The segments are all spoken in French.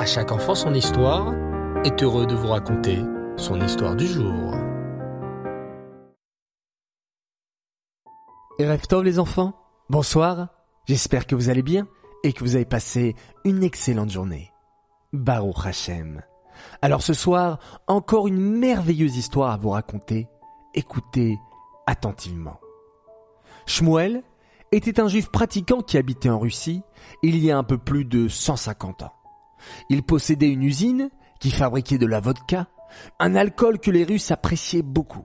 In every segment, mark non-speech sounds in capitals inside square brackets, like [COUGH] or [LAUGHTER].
À chaque enfant son histoire est heureux de vous raconter son histoire du jour. Rêve les enfants Bonsoir, j'espère que vous allez bien et que vous avez passé une excellente journée. Baruch Hashem. Alors ce soir, encore une merveilleuse histoire à vous raconter. Écoutez attentivement. Shmuel était un juif pratiquant qui habitait en Russie il y a un peu plus de 150 ans. Il possédait une usine qui fabriquait de la vodka, un alcool que les Russes appréciaient beaucoup.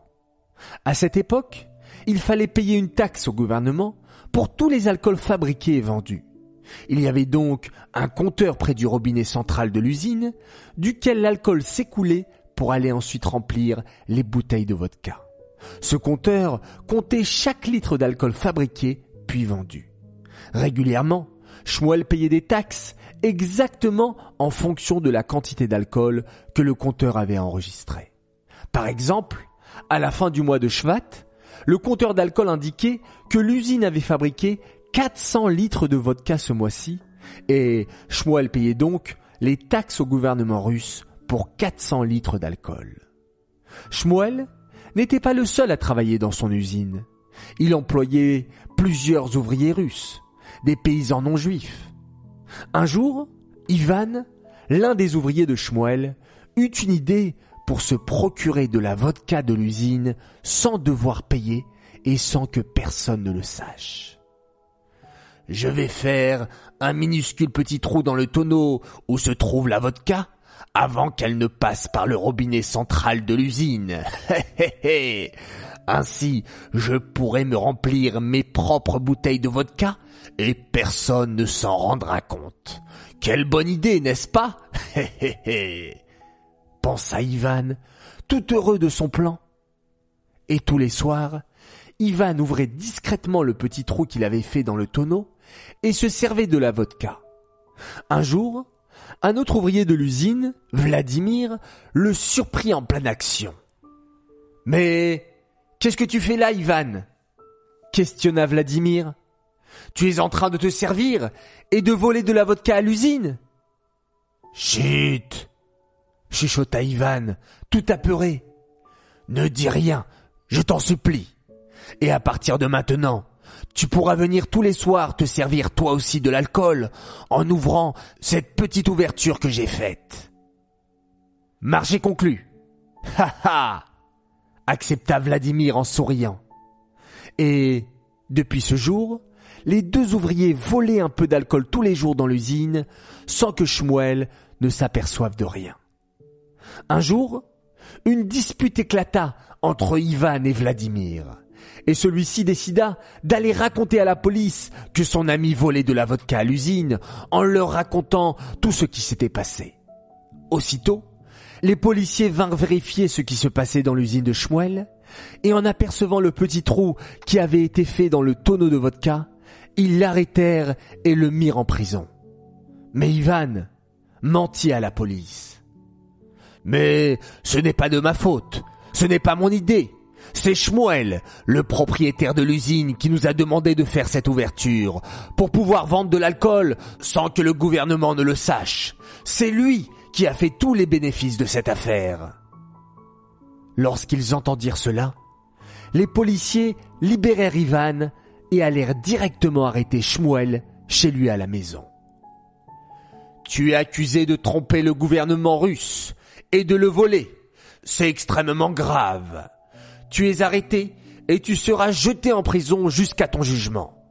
À cette époque, il fallait payer une taxe au gouvernement pour tous les alcools fabriqués et vendus. Il y avait donc un compteur près du robinet central de l'usine, duquel l'alcool s'écoulait pour aller ensuite remplir les bouteilles de vodka. Ce compteur comptait chaque litre d'alcool fabriqué puis vendu. Régulièrement, Schmuel payait des taxes exactement en fonction de la quantité d'alcool que le compteur avait enregistré. Par exemple, à la fin du mois de Shvat, le compteur d'alcool indiquait que l'usine avait fabriqué 400 litres de vodka ce mois-ci et Shmuel payait donc les taxes au gouvernement russe pour 400 litres d'alcool. Shmuel n'était pas le seul à travailler dans son usine. Il employait plusieurs ouvriers russes, des paysans non juifs. Un jour, Ivan, l'un des ouvriers de Shmuel, eut une idée pour se procurer de la vodka de l'usine sans devoir payer et sans que personne ne le sache. Je vais faire un minuscule petit trou dans le tonneau où se trouve la vodka avant qu'elle ne passe par le robinet central de l'usine. [LAUGHS] Ainsi, je pourrai me remplir mes propres bouteilles de vodka et personne ne s'en rendra compte. Quelle bonne idée, n'est-ce pas? Pensa Ivan, tout heureux de son plan. Et tous les soirs, Ivan ouvrait discrètement le petit trou qu'il avait fait dans le tonneau et se servait de la vodka. Un jour, un autre ouvrier de l'usine, Vladimir, le surprit en pleine action. Mais qu'est-ce que tu fais là, Ivan? questionna Vladimir. Tu es en train de te servir et de voler de la vodka à l'usine Chut chuchota Ivan, tout apeuré. Ne dis rien, je t'en supplie. Et à partir de maintenant, tu pourras venir tous les soirs te servir toi aussi de l'alcool en ouvrant cette petite ouverture que j'ai faite. Marché conclu. Ha ha accepta Vladimir en souriant. Et, depuis ce jour, les deux ouvriers volaient un peu d'alcool tous les jours dans l'usine sans que Shmuel ne s'aperçoive de rien. Un jour, une dispute éclata entre Ivan et Vladimir et celui-ci décida d'aller raconter à la police que son ami volait de la vodka à l'usine en leur racontant tout ce qui s'était passé. Aussitôt, les policiers vinrent vérifier ce qui se passait dans l'usine de Schmuel, et en apercevant le petit trou qui avait été fait dans le tonneau de vodka, ils l'arrêtèrent et le mirent en prison. Mais Ivan mentit à la police. Mais ce n'est pas de ma faute, ce n'est pas mon idée, c'est Schmuel, le propriétaire de l'usine, qui nous a demandé de faire cette ouverture, pour pouvoir vendre de l'alcool sans que le gouvernement ne le sache. C'est lui qui a fait tous les bénéfices de cette affaire. Lorsqu'ils entendirent cela, les policiers libérèrent Ivan et allèrent directement arrêter Schmuel chez lui à la maison. Tu es accusé de tromper le gouvernement russe et de le voler. C'est extrêmement grave tu es arrêté et tu seras jeté en prison jusqu'à ton jugement.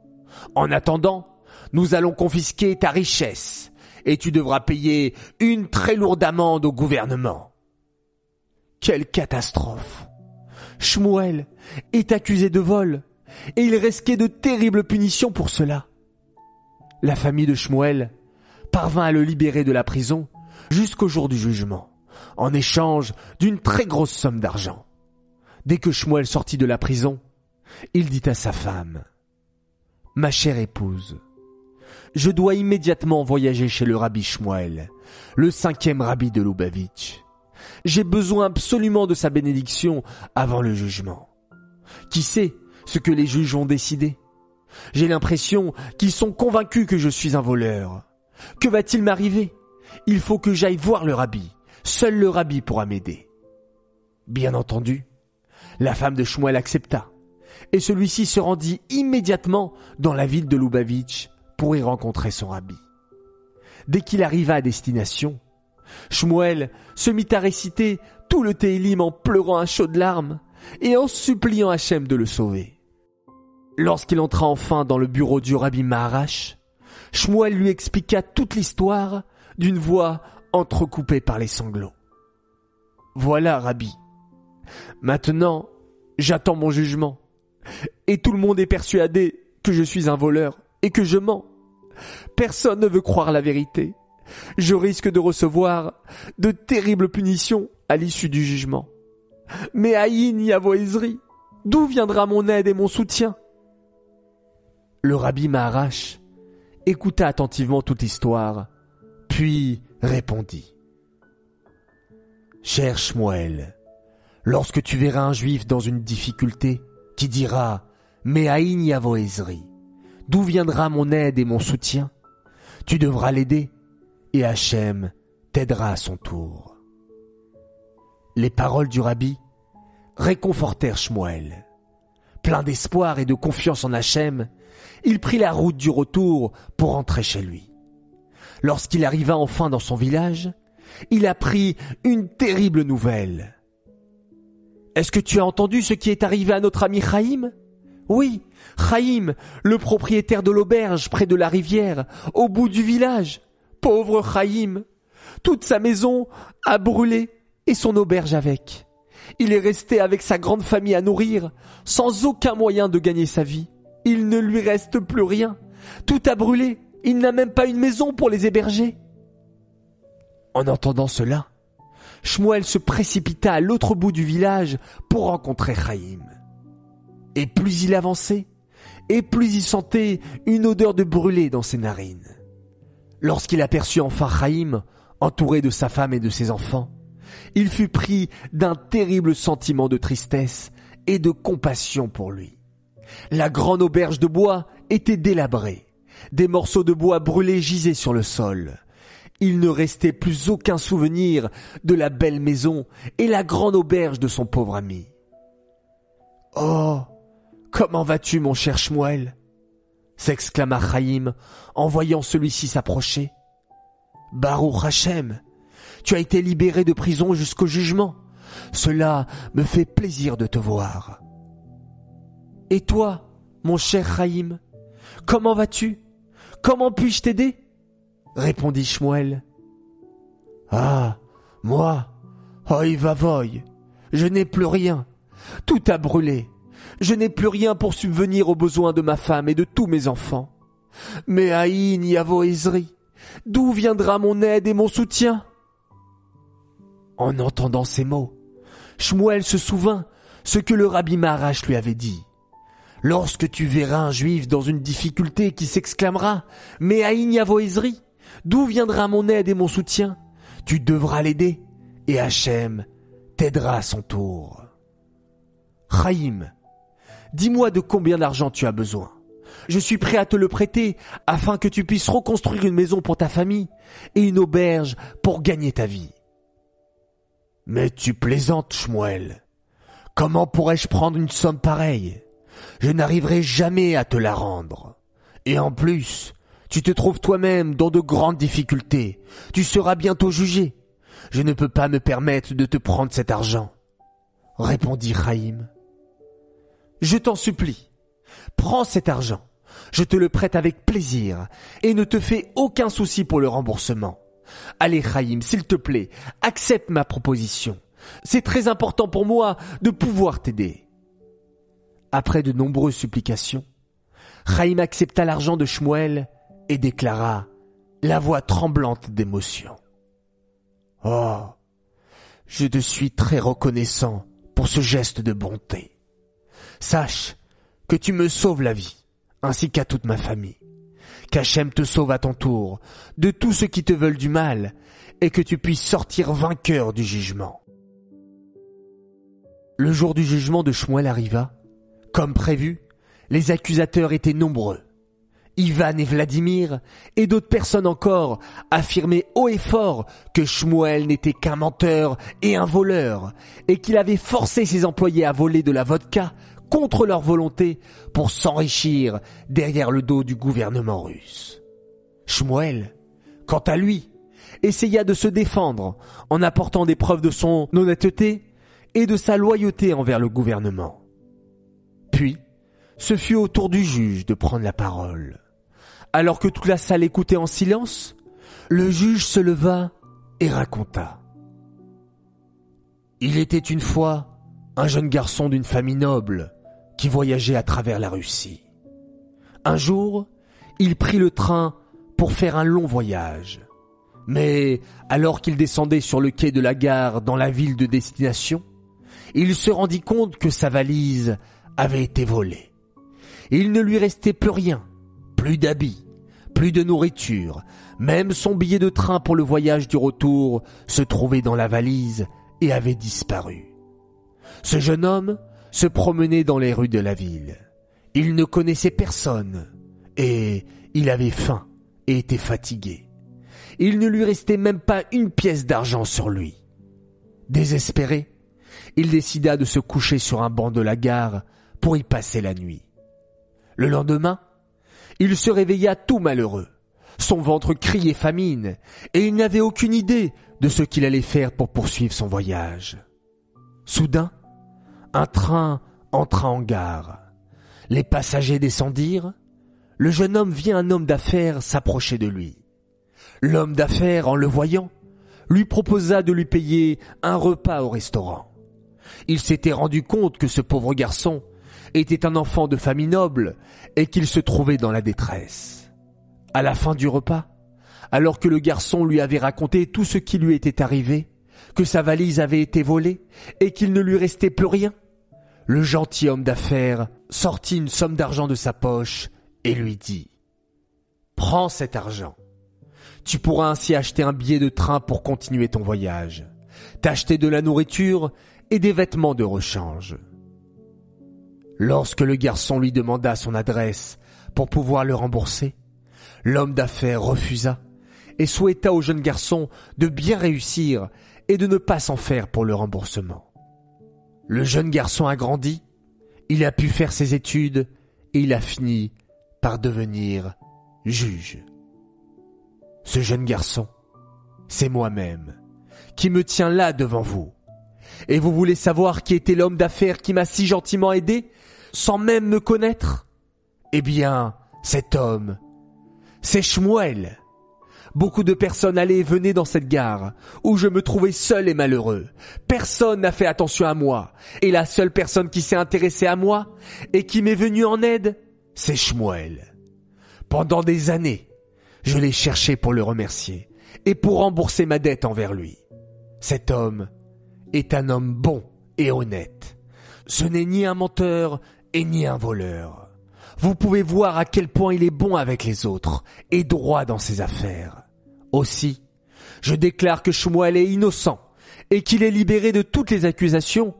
En attendant, nous allons confisquer ta richesse et tu devras payer une très lourde amende au gouvernement. Quelle catastrophe. Shmuel est accusé de vol et il risquait de terribles punitions pour cela. La famille de Shmuel parvint à le libérer de la prison jusqu'au jour du jugement, en échange d'une très grosse somme d'argent. Dès que Shmuel sortit de la prison, il dit à sa femme, Ma chère épouse, je dois immédiatement voyager chez le rabbi Shmuel, le cinquième rabbi de Lubavitch. J'ai besoin absolument de sa bénédiction avant le jugement. Qui sait ce que les juges ont décidé J'ai l'impression qu'ils sont convaincus que je suis un voleur. Que va-t-il m'arriver? Il faut que j'aille voir le rabbi. Seul le rabbi pourra m'aider. Bien entendu, la femme de Shmuel accepta, et celui-ci se rendit immédiatement dans la ville de Lubavitch pour y rencontrer son rabbi. Dès qu'il arriva à destination, Shmuel se mit à réciter tout le Télim en pleurant à chaudes larmes et en suppliant Hachem de le sauver. Lorsqu'il entra enfin dans le bureau du rabbi Maharash, Shmuel lui expliqua toute l'histoire d'une voix entrecoupée par les sanglots. Voilà, rabbi. Maintenant, j'attends mon jugement. Et tout le monde est persuadé que je suis un voleur et que je mens. Personne ne veut croire la vérité. Je risque de recevoir de terribles punitions à l'issue du jugement. Mais Aïn Yavoizri, d'où viendra mon aide et mon soutien? Le rabbi Maharash écouta attentivement toute l'histoire, puis répondit. Cher Shmuel, lorsque tu verras un juif dans une difficulté, qui dira Mais Aïn Yavoezri, d'où viendra mon aide et mon soutien? Tu devras l'aider, et Hachem t'aidera à son tour. Les paroles du rabbi réconfortèrent Shmuel. Plein d'espoir et de confiance en Hachem, il prit la route du retour pour rentrer chez lui. Lorsqu'il arriva enfin dans son village, il apprit une terrible nouvelle. Est-ce que tu as entendu ce qui est arrivé à notre ami Chaim Oui, Chaim, le propriétaire de l'auberge près de la rivière, au bout du village. Pauvre Chaim. Toute sa maison a brûlé et son auberge avec. Il est resté avec sa grande famille à nourrir, sans aucun moyen de gagner sa vie. Il ne lui reste plus rien. Tout a brûlé. Il n'a même pas une maison pour les héberger. En entendant cela, Shmuel se précipita à l'autre bout du village pour rencontrer Chaim. Et plus il avançait, et plus il sentait une odeur de brûlé dans ses narines. Lorsqu'il aperçut enfin Chaim, entouré de sa femme et de ses enfants, il fut pris d'un terrible sentiment de tristesse et de compassion pour lui. La grande auberge de bois était délabrée. Des morceaux de bois brûlés gisaient sur le sol. Il ne restait plus aucun souvenir de la belle maison et la grande auberge de son pauvre ami. Oh, comment vas-tu, mon cher Shmuel s'exclama Chaim en voyant celui-ci s'approcher. Baruch Hachem, tu as été libéré de prison jusqu'au jugement. Cela me fait plaisir de te voir. Et toi, mon cher Chaim, comment vas-tu? Comment puis-je t'aider? répondit Shmuel. Ah, moi, oi vavoy, je n'ai plus rien. Tout a brûlé. Je n'ai plus rien pour subvenir aux besoins de ma femme et de tous mes enfants. Mais Aïn Yavoezri, d'où viendra mon aide et mon soutien? En entendant ces mots, Shmuel se souvint ce que le rabbi Marash lui avait dit. Lorsque tu verras un juif dans une difficulté qui s'exclamera Mais Aïn D'où viendra mon aide et mon soutien? Tu devras l'aider, et Hachem t'aidera à son tour. Chaim, dis-moi de combien d'argent tu as besoin. Je suis prêt à te le prêter afin que tu puisses reconstruire une maison pour ta famille et une auberge pour gagner ta vie. Mais tu plaisantes, Shmuel. Comment pourrais-je prendre une somme pareille? Je n'arriverai jamais à te la rendre. Et en plus, tu te trouves toi-même dans de grandes difficultés. Tu seras bientôt jugé. Je ne peux pas me permettre de te prendre cet argent. Répondit Chaim. Je t'en supplie. Prends cet argent. Je te le prête avec plaisir et ne te fais aucun souci pour le remboursement. Allez Chaim, s'il te plaît, accepte ma proposition. C'est très important pour moi de pouvoir t'aider. Après de nombreuses supplications, Chaim accepta l'argent de Shmuel et déclara, la voix tremblante d'émotion. Oh, je te suis très reconnaissant pour ce geste de bonté. Sache que tu me sauves la vie, ainsi qu'à toute ma famille. Qu'Hachem te sauve à ton tour de tous ceux qui te veulent du mal, et que tu puisses sortir vainqueur du jugement. Le jour du jugement de Shmuel arriva. Comme prévu, les accusateurs étaient nombreux Ivan et Vladimir, et d'autres personnes encore, affirmaient haut et fort que Shmuel n'était qu'un menteur et un voleur, et qu'il avait forcé ses employés à voler de la vodka contre leur volonté pour s'enrichir derrière le dos du gouvernement russe. Shmuel, quant à lui, essaya de se défendre en apportant des preuves de son honnêteté et de sa loyauté envers le gouvernement. Puis, ce fut au tour du juge de prendre la parole. Alors que toute la salle écoutait en silence, le juge se leva et raconta. Il était une fois un jeune garçon d'une famille noble qui voyageait à travers la Russie. Un jour, il prit le train pour faire un long voyage. Mais alors qu'il descendait sur le quai de la gare dans la ville de destination, il se rendit compte que sa valise avait été volée. Il ne lui restait plus rien, plus d'habits, plus de nourriture, même son billet de train pour le voyage du retour se trouvait dans la valise et avait disparu. Ce jeune homme se promenait dans les rues de la ville. Il ne connaissait personne et il avait faim et était fatigué. Il ne lui restait même pas une pièce d'argent sur lui. Désespéré, il décida de se coucher sur un banc de la gare pour y passer la nuit. Le lendemain, il se réveilla tout malheureux. Son ventre criait famine, et il n'avait aucune idée de ce qu'il allait faire pour poursuivre son voyage. Soudain, un train entra en gare. Les passagers descendirent. Le jeune homme vit un homme d'affaires s'approcher de lui. L'homme d'affaires, en le voyant, lui proposa de lui payer un repas au restaurant. Il s'était rendu compte que ce pauvre garçon était un enfant de famille noble et qu'il se trouvait dans la détresse. À la fin du repas, alors que le garçon lui avait raconté tout ce qui lui était arrivé, que sa valise avait été volée et qu'il ne lui restait plus rien, le gentilhomme d'affaires sortit une somme d'argent de sa poche et lui dit Prends cet argent. Tu pourras ainsi acheter un billet de train pour continuer ton voyage, t'acheter de la nourriture et des vêtements de rechange. Lorsque le garçon lui demanda son adresse pour pouvoir le rembourser, l'homme d'affaires refusa et souhaita au jeune garçon de bien réussir et de ne pas s'en faire pour le remboursement. Le jeune garçon a grandi, il a pu faire ses études et il a fini par devenir juge. Ce jeune garçon, c'est moi-même, qui me tient là devant vous. Et vous voulez savoir qui était l'homme d'affaires qui m'a si gentiment aidé sans même me connaître? Eh bien, cet homme, c'est Shmuel. Beaucoup de personnes allaient et venaient dans cette gare, où je me trouvais seul et malheureux. Personne n'a fait attention à moi, et la seule personne qui s'est intéressée à moi, et qui m'est venue en aide, c'est Shmuel. Pendant des années, je l'ai cherché pour le remercier, et pour rembourser ma dette envers lui. Cet homme est un homme bon et honnête. Ce n'est ni un menteur, et ni un voleur. Vous pouvez voir à quel point il est bon avec les autres et droit dans ses affaires. Aussi, je déclare que Shmuel est innocent et qu'il est libéré de toutes les accusations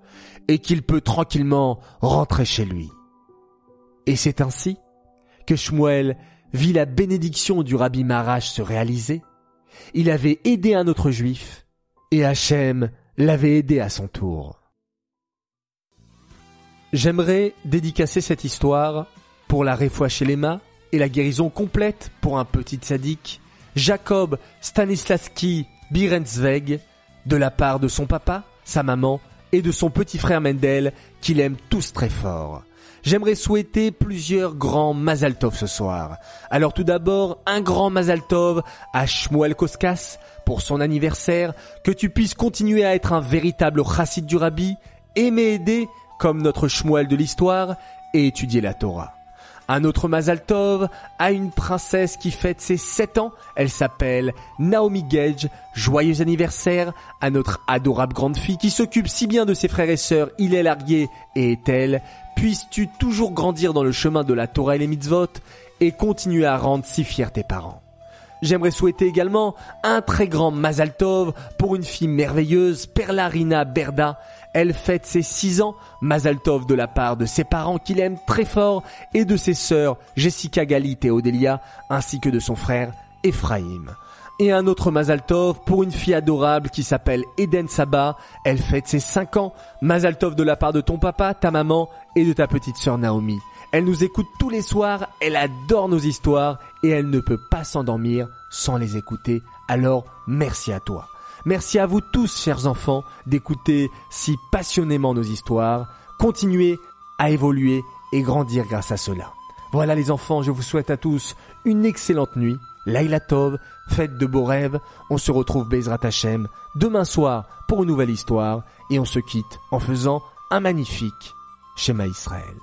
et qu'il peut tranquillement rentrer chez lui. Et c'est ainsi que Shmuel vit la bénédiction du rabbi Marash se réaliser. Il avait aidé un autre juif et Hachem l'avait aidé à son tour. J'aimerais dédicacer cette histoire pour la réfoua chez les mains et la guérison complète pour un petit sadique, Jacob Stanislavski Birenzweg, de la part de son papa, sa maman et de son petit frère Mendel, qu'il aime tous très fort. J'aimerais souhaiter plusieurs grands Mazaltov ce soir. Alors tout d'abord, un grand Mazaltov à Shmuel Koskas pour son anniversaire, que tu puisses continuer à être un véritable chassid du rabbi, aimer aider comme notre Shmuel de l'histoire, et étudier la Torah. Un autre Mazal Tov a une princesse qui fête ses 7 ans. Elle s'appelle Naomi Gage. Joyeux anniversaire à notre adorable grande fille qui s'occupe si bien de ses frères et sœurs, il est largué et est-elle. Puisses-tu toujours grandir dans le chemin de la Torah et les mitzvot et continuer à rendre si fiers tes parents. J'aimerais souhaiter également un très grand Mazal Tov pour une fille merveilleuse, Perlarina Berda. Elle fête ses 6 ans, Mazal Tov de la part de ses parents qu'il aime très fort et de ses sœurs Jessica Galit et Odelia, ainsi que de son frère Ephraim. Et un autre Mazal Tov pour une fille adorable qui s'appelle Eden Saba. Elle fête ses 5 ans. Mazal Tov de la part de ton papa, ta maman et de ta petite sœur Naomi. Elle nous écoute tous les soirs, elle adore nos histoires et elle ne peut pas s'endormir sans les écouter. Alors merci à toi. Merci à vous tous, chers enfants, d'écouter si passionnément nos histoires. Continuez à évoluer et grandir grâce à cela. Voilà les enfants, je vous souhaite à tous une excellente nuit. Laila Tov, faites de beaux rêves. On se retrouve Bezrat Hashem demain soir pour une nouvelle histoire et on se quitte en faisant un magnifique schéma Israël.